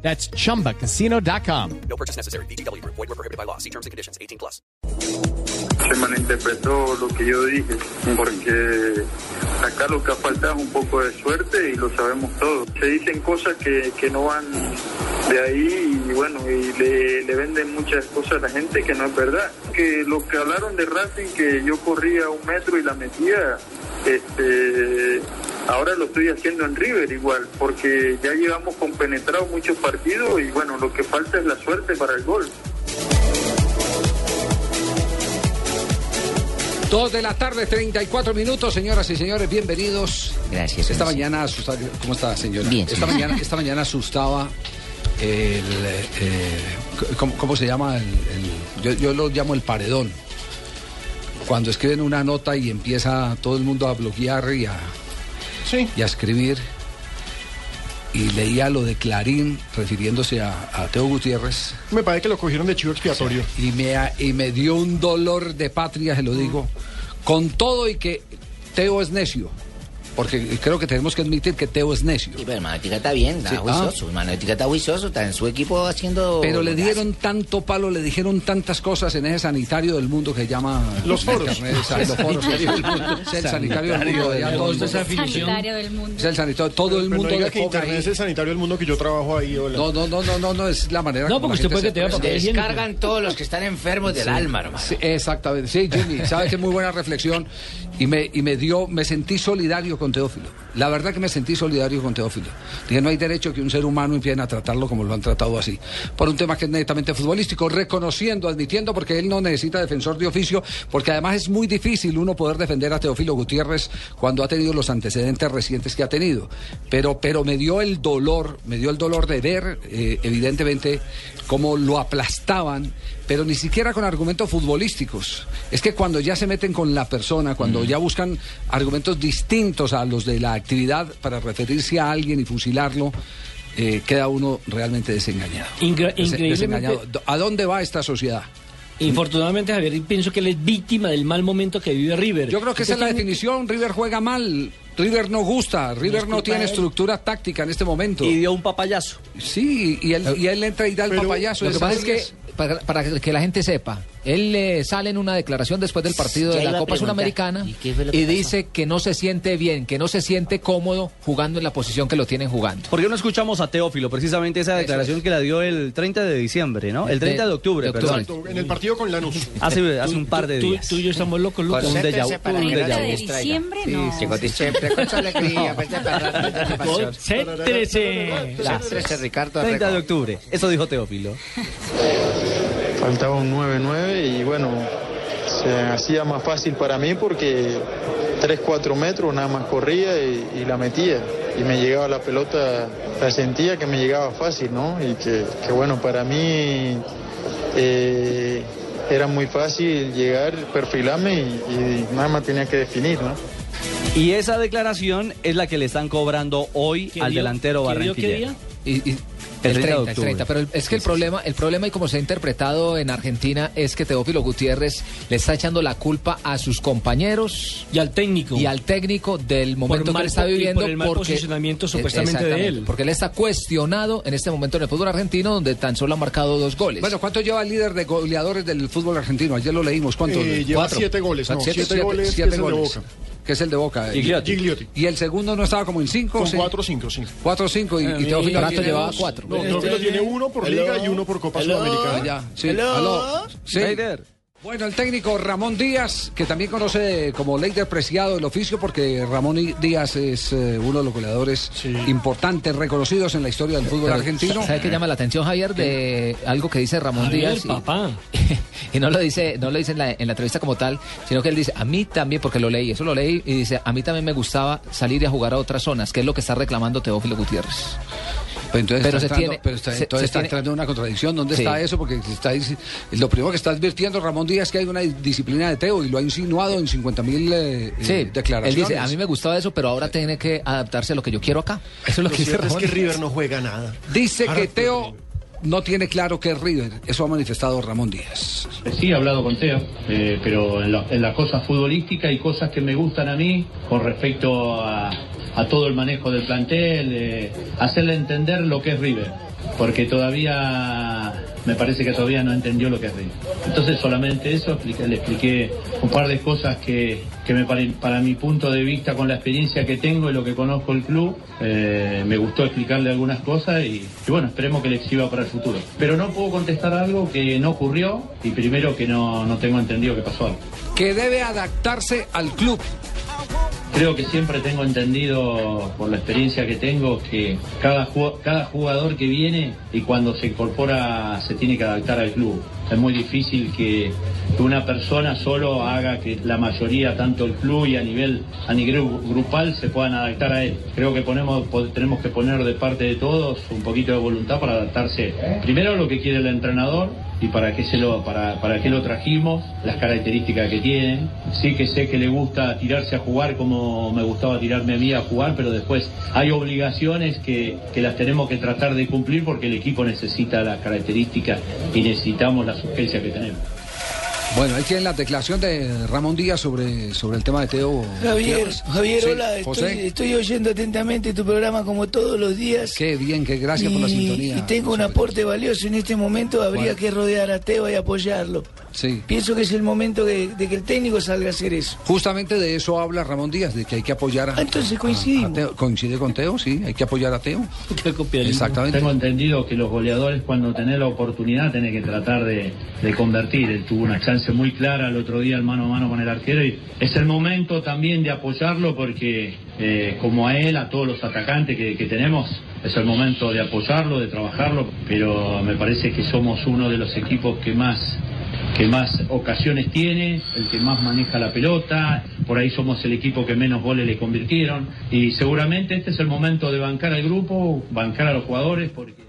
That's chumbacasino.com. No purchase necessary. BGW. Void were prohibited by law. See terms and conditions. 18 plus. se malinterpretó lo que yo dije, porque acá lo que ha faltado es un poco de suerte y lo sabemos todos. Se dicen cosas que, que no van de ahí y bueno, y le, le venden muchas cosas a la gente que no es verdad. Que lo que hablaron de Racing, que yo corría un metro y la metía, este, ahora lo estoy haciendo en River igual, porque ya llevamos compenetrados muchos partidos y bueno, lo que falta es la suerte para el gol. Dos de la tarde, 34 minutos, señoras y señores, bienvenidos. Gracias. Esta señor. mañana asustaba, ¿cómo está, señora? Bien, Esta señor. mañana, esta mañana asustaba el, eh, ¿cómo, cómo se llama? El- el- yo, yo lo llamo el paredón. Cuando escriben una nota y empieza todo el mundo a bloquear y a, y a escribir. Y leía lo de Clarín refiriéndose a, a Teo Gutiérrez. Me parece que lo cogieron de chivo expiatorio. y me, y me dio un dolor de patria, se lo digo, con todo y que Teo es necio, porque creo que tenemos que admitir que Teo es necio. Sí, pero Manotica está bien, está Sí, juicioso. Manotica está juicioso, está en su equipo haciendo. Pero le dieron tanto palo, le dijeron tantas cosas en ese sanitario del mundo que llama... Los foros. El foros mundo. Es el sanitario del mundo. todo el mundo- sanitario del mundo. Es el sanitario, todo el Pero no mundo diga de que Internet ahí. es el sanitario del mundo que yo trabajo ahí. hola. No, no, no, no, no, no, es la manera No, porque usted puede que te. Descargan todos los que están enfermos del alma, hermano. Exactamente. Sí, Jimmy, sabe que es muy buena reflexión y me, y me dio, me sentí solidario con Teófilo. La verdad que me sentí solidario con Teófilo. Dije, no hay derecho que un ser humano empiecen a tratarlo como lo han tratado así. Por un tema que es netamente futbolístico, reconociendo, admitiendo, porque él no necesita defensor de oficio, porque además es muy difícil uno poder defender a Teófilo Gutiérrez cuando ha tenido los antecedentes recientes que ha tenido. Pero, pero me dio el dolor, me dio el dolor de ver, eh, evidentemente, cómo lo aplastaban pero ni siquiera con argumentos futbolísticos. Es que cuando ya se meten con la persona, cuando ya buscan argumentos distintos a los de la actividad para referirse a alguien y fusilarlo, eh, queda uno realmente desengañado. Incre- increíblemente- desengañado. ¿A dónde va esta sociedad? Infortunadamente, Javier, pienso que él es víctima del mal momento que vive River. Yo creo que esa es la definición. River juega mal. River no gusta. River no tiene estructura táctica en este momento. Y dio un papayazo. Sí, y él, y él entra y da el Pero papayazo. Lo que pasa es que, para, para que la gente sepa, él eh, sale en una declaración después del partido Ya de la Copa Sudamericana ¿y y dice que no se siente bien, que no se siente cómodo jugando en la posición que lo tienen jugando. ¿Por qué no escuchamos a Teófilo? Precisamente esa declaración que la dio el 30 de diciembre, ¿no? El 30 de, De- octubre, de perdón. octubre. Exacto, en el partido con Lanús. Hace, hace un par de Tú, días. tú y yo estamos locos, Lucas. Un déjà vu, déjà vu. diciembre, no. Llegó diciembre con su alegría. Concéntrese. Ricardo. 30 de octubre. Eso dijo Teófilo. Faltaba un 9-9 y bueno, se hacía más fácil para mí porque 3-4 metros nada más corría y, y la metía. Y me llegaba la pelota, la sentía que me llegaba fácil, ¿no? Y que, que bueno, para mí eh, era muy fácil llegar, perfilarme y, y nada más tenía que definir, ¿no? Y esa declaración es la que le están cobrando hoy ¿Qué al delantero ¿Qué día? ¿Qué barranquillero. día? Y, y- El el 30 de 30, el octubre. 30, pero el- es que el problema, el problema y como se ha interpretado en Argentina es que Teófilo Gutiérrez le está echando la culpa a sus compañeros Y al técnico. y al técnico del momento que mal él está viviendo por el mal porque posicionamiento Eh, supuestamente de él. porque él está cuestionado en este momento en el fútbol argentino donde tan solo ha marcado dos goles. Bueno, ¿cuánto lleva el líder de goleadores del fútbol argentino? Ayer lo leímos. ¿Cuántos? Eh, lleva Cuatro. siete goles, no, siete, siete siete- goles, que siete es el de goles. Que es el de Boca. Gigliotti. Gigliotti. Y el segundo no estaba como en cinco. Con sí? 4-5, sí. Cuatro o cinco. Y, Ah, y Teófilo llevaba dos. cuatro. No, creo que lo tiene uno por Liga y uno por Copa Sudamericana. Ah, ya, sí. Aló. Sí. Bueno, el técnico Ramón Díaz, que también conoce como Leider Preciado el oficio, porque Ramón Díaz es eh, uno de los goleadores Sí. importantes, reconocidos en la historia del fútbol Pero, argentino. ¿Sabe qué llama la atención, Javier? De algo que dice Ramón Javier, Díaz. y- papá. Y, no lo dice, no lo dice en la, en la entrevista como tal, sino que él dice, a mí también, porque lo leí, eso lo leí, y dice, a mí también me gustaba salir y a jugar a otras zonas, que es lo que está reclamando Teófilo Gutiérrez. Pero entonces Pero está se entrando, tiene- pero está, se- entonces se está tiene- entrando en una contradicción. ¿Dónde Sí. está eso? Porque está, lo primero que está advirtiendo Ramón Díaz es que hay una disciplina de Teo y lo ha insinuado en 50 mil eh, Sí, él declaraciones. dice, a mí me gustaba eso, pero ahora tiene que adaptarse a lo que yo quiero acá. Eso es lo, Lo que dice cierto es Ramón que. River no juega nada. Dice que Teo no tiene claro qué es River. Eso ha manifestado Ramón Díaz. Sí, he hablado con Teo, eh, pero en, la- en las cosas futbolísticas hay cosas que me gustan a mí con respecto a, a todo el manejo del plantel, hacerle entender lo que es River, porque todavía me parece que todavía no entendió lo que es River. Entonces solamente eso, le expliqué un par de cosas que, que me para mi punto de vista con la experiencia que tengo y lo que conozco el club, eh, me gustó explicarle algunas cosas y, y bueno, esperemos que le sirva para el futuro. Pero no puedo contestar algo que no ocurrió y primero que no, no tengo entendido que pasó algo. Que debe adaptarse al club. Creo que siempre tengo entendido, por la experiencia que tengo, que cada, ju- cada jugador que viene y cuando se incorpora se tiene que adaptar al club. Es muy difícil que, una persona solo haga que la mayoría, tanto el club y a nivel, a nivel grupal, se puedan adaptar a él. Creo que tenemos que poner de parte de todos un poquito de voluntad para adaptarse primero lo que quiere el entrenador y para qué se lo para, para qué lo trajimos, las características que tienen. Sí que sé que le gusta tirarse a jugar como me gustaba tirarme a mí a jugar, pero después hay obligaciones que, que las tenemos que tratar de cumplir porque el equipo necesita las características y necesitamos la urgencia que tenemos. Bueno, ahí tienen la declaración de Ramón Díaz sobre, sobre el tema de Teo. Javier. Javier, Sí, hola, José. estoy, estoy oyendo atentamente tu programa como todos los días. Qué bien, qué gracias por la sintonía. Y tengo un aporte valioso en este momento, habría que rodear a Teo y apoyarlo. Sí. Pienso que es el momento de, de que el técnico salga a hacer eso. Justamente de eso habla Ramón Díaz, de que hay que apoyar a. Ah, entonces coincidimos. a Teo. Coincide con Teo, sí, hay que apoyar a Teo. Exactamente. Tengo entendido que los goleadores cuando tenés la oportunidad tenés que tratar de, de convertir. Él tuvo una chance muy clara el otro día el mano a mano con el arquero y es el momento también de apoyarlo porque eh, como a él, a todos los atacantes que, que tenemos, es el momento de apoyarlo, de trabajarlo, pero me parece que somos uno de los equipos que más que más ocasiones tiene, el que más maneja la pelota, por ahí somos el equipo que menos goles le convirtieron y seguramente este es el momento de bancar al grupo, bancar a los jugadores porque